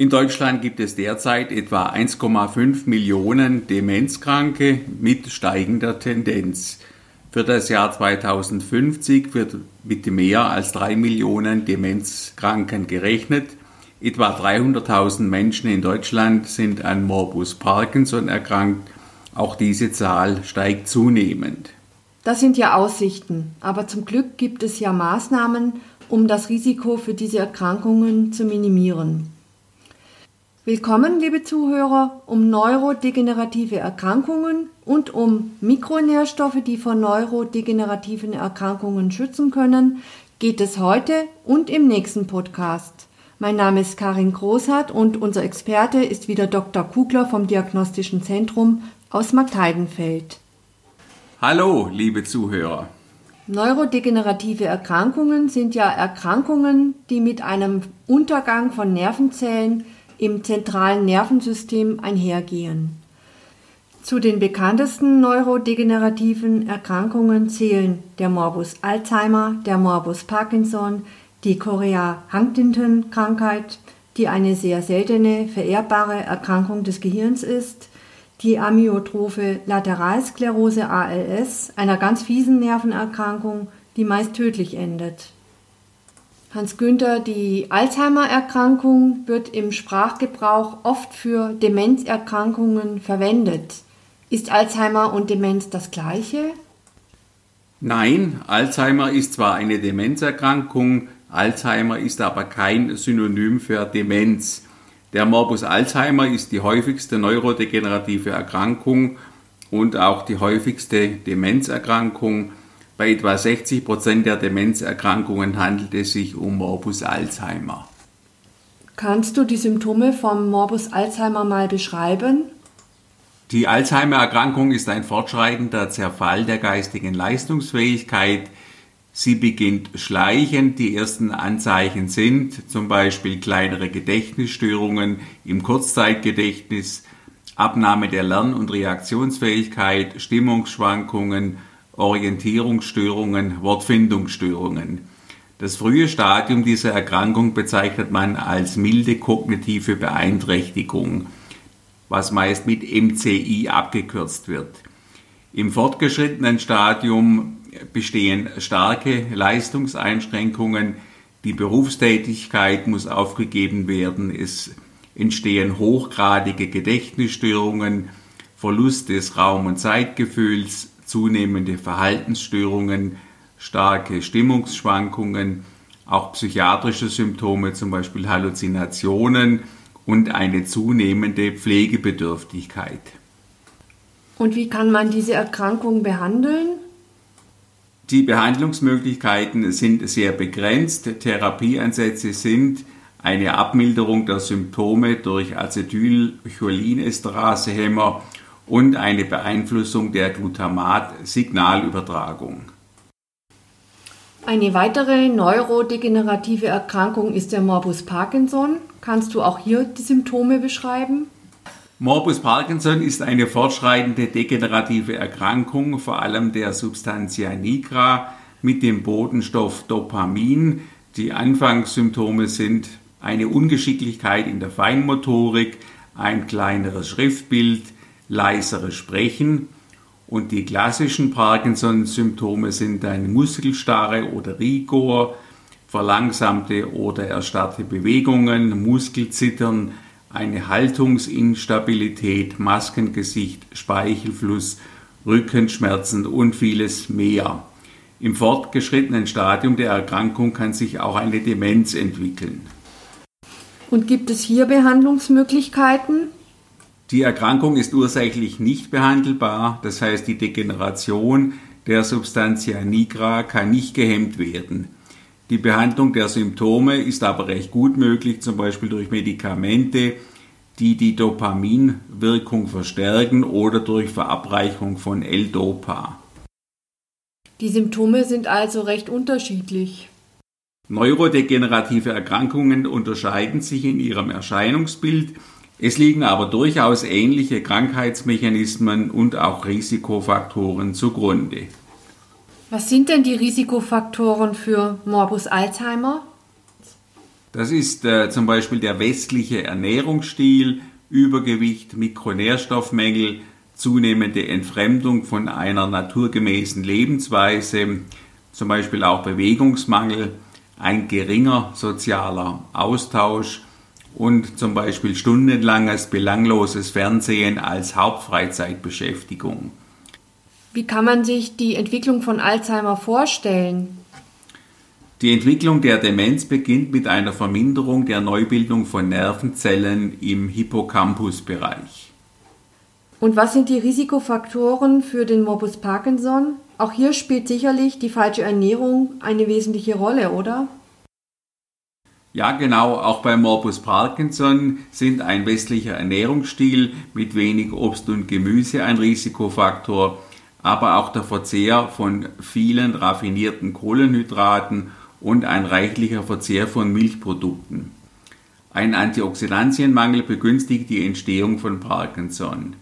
In Deutschland gibt es derzeit etwa 1,5 Millionen Demenzkranke mit steigender Tendenz. Für das Jahr 2050 wird mit mehr als 3 Millionen Demenzkranken gerechnet. Etwa 300.000 Menschen in Deutschland sind an Morbus Parkinson erkrankt. Auch diese Zahl steigt zunehmend. Das sind ja Aussichten, aber zum Glück gibt es ja Maßnahmen, um das Risiko für diese Erkrankungen zu minimieren. Willkommen, liebe Zuhörer, um neurodegenerative Erkrankungen und um Mikronährstoffe, die vor neurodegenerativen Erkrankungen schützen können, geht es heute und im nächsten Podcast. Mein Name ist Karin Großhardt und unser Experte ist wieder Dr. Kugler vom Diagnostischen Zentrum aus Marktheidenfeld. Hallo, liebe Zuhörer. Neurodegenerative Erkrankungen sind ja Erkrankungen, die mit einem Untergang von Nervenzellen im zentralen Nervensystem einhergehen. Zu den bekanntesten neurodegenerativen Erkrankungen zählen der Morbus Alzheimer, der Morbus Parkinson, die Chorea-Huntington-Krankheit, die eine sehr seltene vererbbare Erkrankung des Gehirns ist, die amyotrophe Lateralsklerose ALS, einer ganz fiesen Nervenerkrankung, die meist tödlich endet. Hans Günther, die Alzheimer-Erkrankung wird im Sprachgebrauch oft für Demenzerkrankungen verwendet. Ist Alzheimer und Demenz das gleiche? Nein, Alzheimer ist zwar eine Demenzerkrankung, Alzheimer ist aber kein Synonym für Demenz. Der Morbus Alzheimer ist die häufigste neurodegenerative Erkrankung und auch die häufigste Demenzerkrankung. Bei etwa 60 Prozent der Demenzerkrankungen handelt es sich um Morbus Alzheimer. Kannst du die Symptome vom Morbus Alzheimer mal beschreiben? Die Alzheimer-Erkrankung ist ein fortschreitender Zerfall der geistigen Leistungsfähigkeit. Sie beginnt schleichend. Die ersten Anzeichen sind zum Beispiel kleinere Gedächtnisstörungen im Kurzzeitgedächtnis, Abnahme der Lern- und Reaktionsfähigkeit, Stimmungsschwankungen, Orientierungsstörungen, Wortfindungsstörungen. Das frühe Stadium dieser Erkrankung bezeichnet man als milde kognitive Beeinträchtigung, was meist mit MCI abgekürzt wird. Im fortgeschrittenen Stadium bestehen starke Leistungseinschränkungen, die Berufstätigkeit muss aufgegeben werden, es entstehen hochgradige Gedächtnisstörungen, Verlust des Raum- und Zeitgefühls, zunehmende Verhaltensstörungen, starke Stimmungsschwankungen, auch psychiatrische Symptome, zum Beispiel Halluzinationen und eine zunehmende Pflegebedürftigkeit. Und wie kann man diese Erkrankung behandeln? Die Behandlungsmöglichkeiten sind sehr begrenzt. Therapieansätze sind eine Abmilderung der Symptome durch Acetylcholinesterasehämmer und eine Beeinflussung der Glutamat-Signalübertragung. Eine weitere neurodegenerative Erkrankung ist der Morbus Parkinson. Kannst du auch hier die Symptome beschreiben? Morbus Parkinson ist eine fortschreitende degenerative Erkrankung, vor allem der Substantia nigra mit dem Bodenstoff Dopamin. Die Anfangssymptome sind eine Ungeschicklichkeit in der Feinmotorik, ein kleineres Schriftbild, leisere Sprechen. Und die klassischen Parkinson-Symptome sind ein Muskelstarre oder Rigor, verlangsamte oder erstarrte Bewegungen, Muskelzittern, eine Haltungsinstabilität, Maskengesicht, Speichelfluss, Rückenschmerzen und vieles mehr. Im fortgeschrittenen Stadium der Erkrankung kann sich auch eine Demenz entwickeln. Und gibt es hier Behandlungsmöglichkeiten? Die Erkrankung ist ursächlich nicht behandelbar, das heißt die Degeneration der Substantia nigra kann nicht gehemmt werden. Die Behandlung der Symptome ist aber recht gut möglich, zum Beispiel durch Medikamente, die die Dopaminwirkung verstärken oder durch Verabreichung von L-Dopa. Die Symptome sind also recht unterschiedlich. Neurodegenerative Erkrankungen unterscheiden sich in ihrem Erscheinungsbild es liegen aber durchaus ähnliche Krankheitsmechanismen und auch Risikofaktoren zugrunde. Was sind denn die Risikofaktoren für Morbus Alzheimer? Das ist äh, zum Beispiel der westliche Ernährungsstil, Übergewicht, Mikronährstoffmängel, zunehmende Entfremdung von einer naturgemäßen Lebensweise, zum Beispiel auch Bewegungsmangel, ein geringer sozialer Austausch und zum Beispiel stundenlanges belangloses Fernsehen als Hauptfreizeitbeschäftigung. Wie kann man sich die Entwicklung von Alzheimer vorstellen? Die Entwicklung der Demenz beginnt mit einer Verminderung der Neubildung von Nervenzellen im Hippocampusbereich. Und was sind die Risikofaktoren für den Morbus Parkinson? Auch hier spielt sicherlich die falsche Ernährung eine wesentliche Rolle, oder? Ja, genau, auch bei Morbus Parkinson sind ein westlicher Ernährungsstil mit wenig Obst und Gemüse ein Risikofaktor, aber auch der Verzehr von vielen raffinierten Kohlenhydraten und ein reichlicher Verzehr von Milchprodukten. Ein Antioxidantienmangel begünstigt die Entstehung von Parkinson.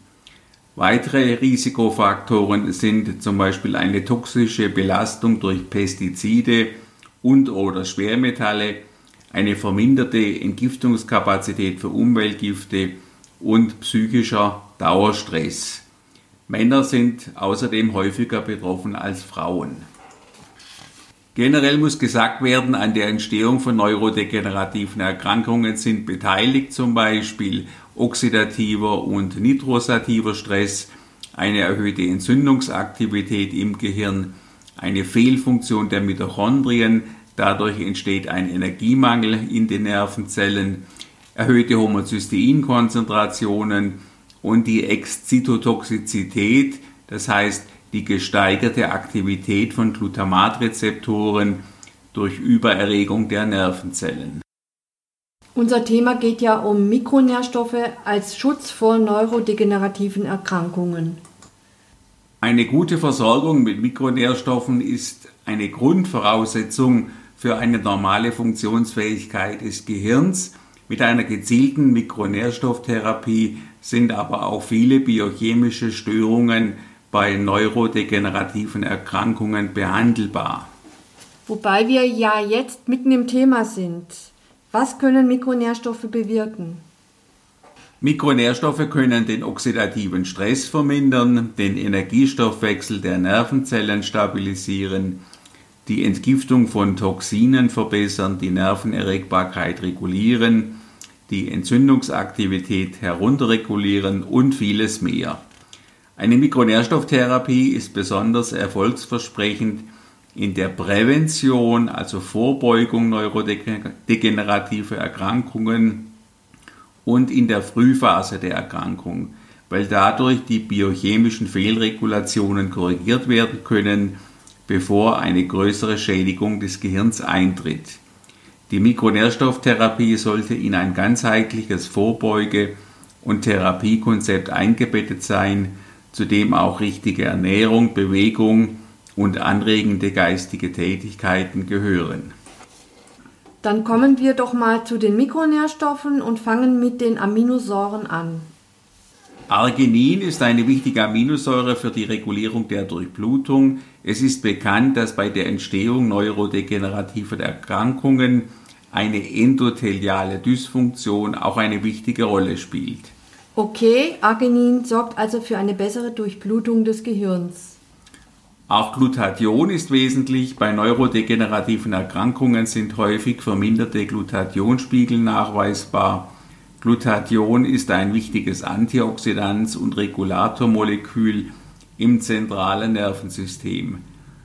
Weitere Risikofaktoren sind zum Beispiel eine toxische Belastung durch Pestizide und oder Schwermetalle, eine verminderte Entgiftungskapazität für Umweltgifte und psychischer Dauerstress. Männer sind außerdem häufiger betroffen als Frauen. Generell muss gesagt werden, an der Entstehung von neurodegenerativen Erkrankungen sind beteiligt zum Beispiel oxidativer und nitrosativer Stress, eine erhöhte Entzündungsaktivität im Gehirn, eine Fehlfunktion der Mitochondrien, dadurch entsteht ein Energiemangel in den Nervenzellen, erhöhte Homozysteinkonzentrationen und die Exzitotoxizität, das heißt die gesteigerte Aktivität von Glutamatrezeptoren durch Übererregung der Nervenzellen. Unser Thema geht ja um Mikronährstoffe als Schutz vor neurodegenerativen Erkrankungen. Eine gute Versorgung mit Mikronährstoffen ist eine Grundvoraussetzung für eine normale Funktionsfähigkeit des Gehirns. Mit einer gezielten Mikronährstofftherapie sind aber auch viele biochemische Störungen bei neurodegenerativen Erkrankungen behandelbar. Wobei wir ja jetzt mitten im Thema sind. Was können Mikronährstoffe bewirken? Mikronährstoffe können den oxidativen Stress vermindern, den Energiestoffwechsel der Nervenzellen stabilisieren, die Entgiftung von Toxinen verbessern, die Nervenerregbarkeit regulieren, die Entzündungsaktivität herunterregulieren und vieles mehr. Eine Mikronährstofftherapie ist besonders erfolgsversprechend in der Prävention, also Vorbeugung neurodegenerativer Erkrankungen und in der Frühphase der Erkrankung, weil dadurch die biochemischen Fehlregulationen korrigiert werden können, bevor eine größere Schädigung des Gehirns eintritt. Die Mikronährstofftherapie sollte in ein ganzheitliches Vorbeuge- und Therapiekonzept eingebettet sein, zu dem auch richtige Ernährung, Bewegung und anregende geistige Tätigkeiten gehören. Dann kommen wir doch mal zu den Mikronährstoffen und fangen mit den Aminosäuren an. Arginin ist eine wichtige Aminosäure für die Regulierung der Durchblutung. Es ist bekannt, dass bei der Entstehung neurodegenerativer Erkrankungen eine endotheliale Dysfunktion auch eine wichtige Rolle spielt. Okay, Arginin sorgt also für eine bessere Durchblutung des Gehirns. Auch Glutathion ist wesentlich. Bei neurodegenerativen Erkrankungen sind häufig verminderte Glutathionspiegel nachweisbar. Glutathion ist ein wichtiges Antioxidans- und Regulatormolekül im zentralen Nervensystem.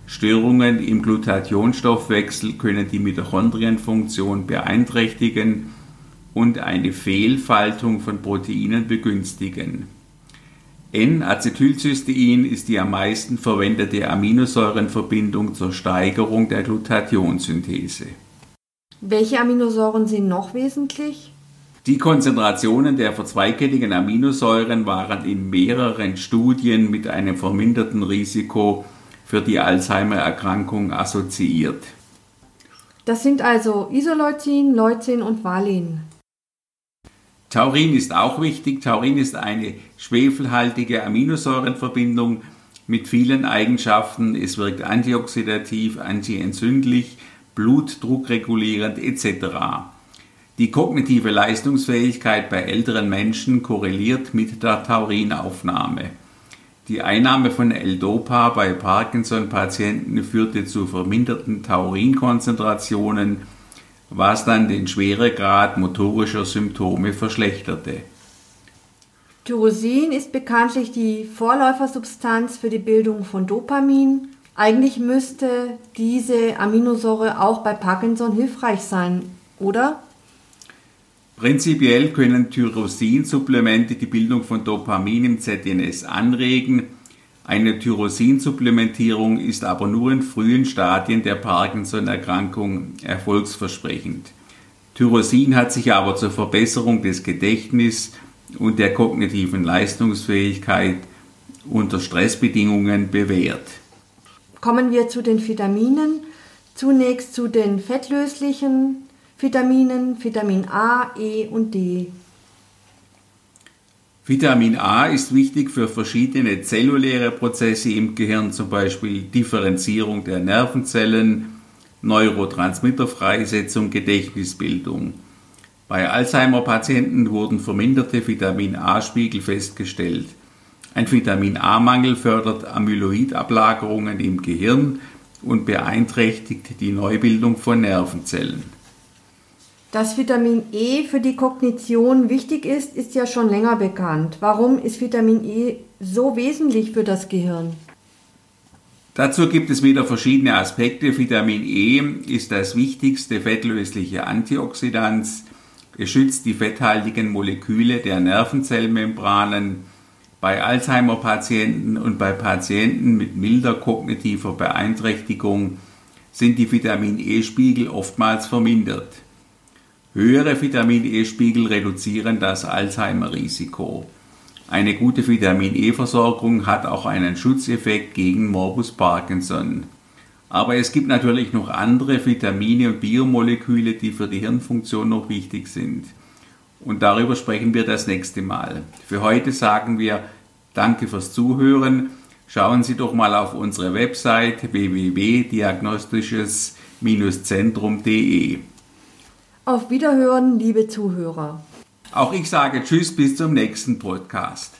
Störungen im Glutathionstoffwechsel können die Mitochondrienfunktion beeinträchtigen und eine Fehlfaltung von Proteinen begünstigen. N-Acetylcystein ist die am meisten verwendete Aminosäurenverbindung zur Steigerung der Glutathionssynthese. Welche Aminosäuren sind noch wesentlich? Die Konzentrationen der verzweigkettigen Aminosäuren waren in mehreren Studien mit einem verminderten Risiko für die Alzheimer-Erkrankung assoziiert. Das sind also Isoleucin, Leucin und Valin. Taurin ist auch wichtig. Taurin ist eine schwefelhaltige Aminosäurenverbindung mit vielen Eigenschaften. Es wirkt antioxidativ, antientzündlich, blutdruckregulierend etc. Die kognitive Leistungsfähigkeit bei älteren Menschen korreliert mit der Taurinaufnahme. Die Einnahme von L-Dopa bei Parkinson-Patienten führte zu verminderten Taurinkonzentrationen, was dann den Schweregrad motorischer Symptome verschlechterte. Tyrosin ist bekanntlich die Vorläufersubstanz für die Bildung von Dopamin. Eigentlich müsste diese Aminosäure auch bei Parkinson hilfreich sein, oder? Prinzipiell können Tyrosinsupplemente die Bildung von Dopamin im ZNS anregen. Eine Tyrosinsupplementierung ist aber nur in frühen Stadien der Parkinson-Erkrankung erfolgsversprechend. Tyrosin hat sich aber zur Verbesserung des Gedächtnisses und der kognitiven Leistungsfähigkeit unter Stressbedingungen bewährt. Kommen wir zu den Vitaminen. Zunächst zu den fettlöslichen Vitaminen, Vitamin A, E und D. Vitamin A ist wichtig für verschiedene zelluläre Prozesse im Gehirn, zum Beispiel Differenzierung der Nervenzellen, Neurotransmitterfreisetzung, Gedächtnisbildung. Bei Alzheimer-Patienten wurden verminderte Vitamin A-Spiegel festgestellt. Ein Vitamin A-Mangel fördert Amyloidablagerungen im Gehirn und beeinträchtigt die Neubildung von Nervenzellen. Dass Vitamin E für die Kognition wichtig ist, ist ja schon länger bekannt. Warum ist Vitamin E so wesentlich für das Gehirn? Dazu gibt es wieder verschiedene Aspekte. Vitamin E ist das wichtigste fettlösliche Antioxidant. Es schützt die fetthaltigen Moleküle der Nervenzellmembranen. Bei Alzheimer-Patienten und bei Patienten mit milder kognitiver Beeinträchtigung sind die Vitamin E-Spiegel oftmals vermindert. Höhere Vitamin E-Spiegel reduzieren das Alzheimer-Risiko. Eine gute Vitamin E-Versorgung hat auch einen Schutzeffekt gegen Morbus Parkinson. Aber es gibt natürlich noch andere Vitamine und Biomoleküle, die für die Hirnfunktion noch wichtig sind. Und darüber sprechen wir das nächste Mal. Für heute sagen wir Danke fürs Zuhören. Schauen Sie doch mal auf unsere Website www.diagnostisches-zentrum.de. Auf Wiederhören, liebe Zuhörer. Auch ich sage Tschüss bis zum nächsten Podcast.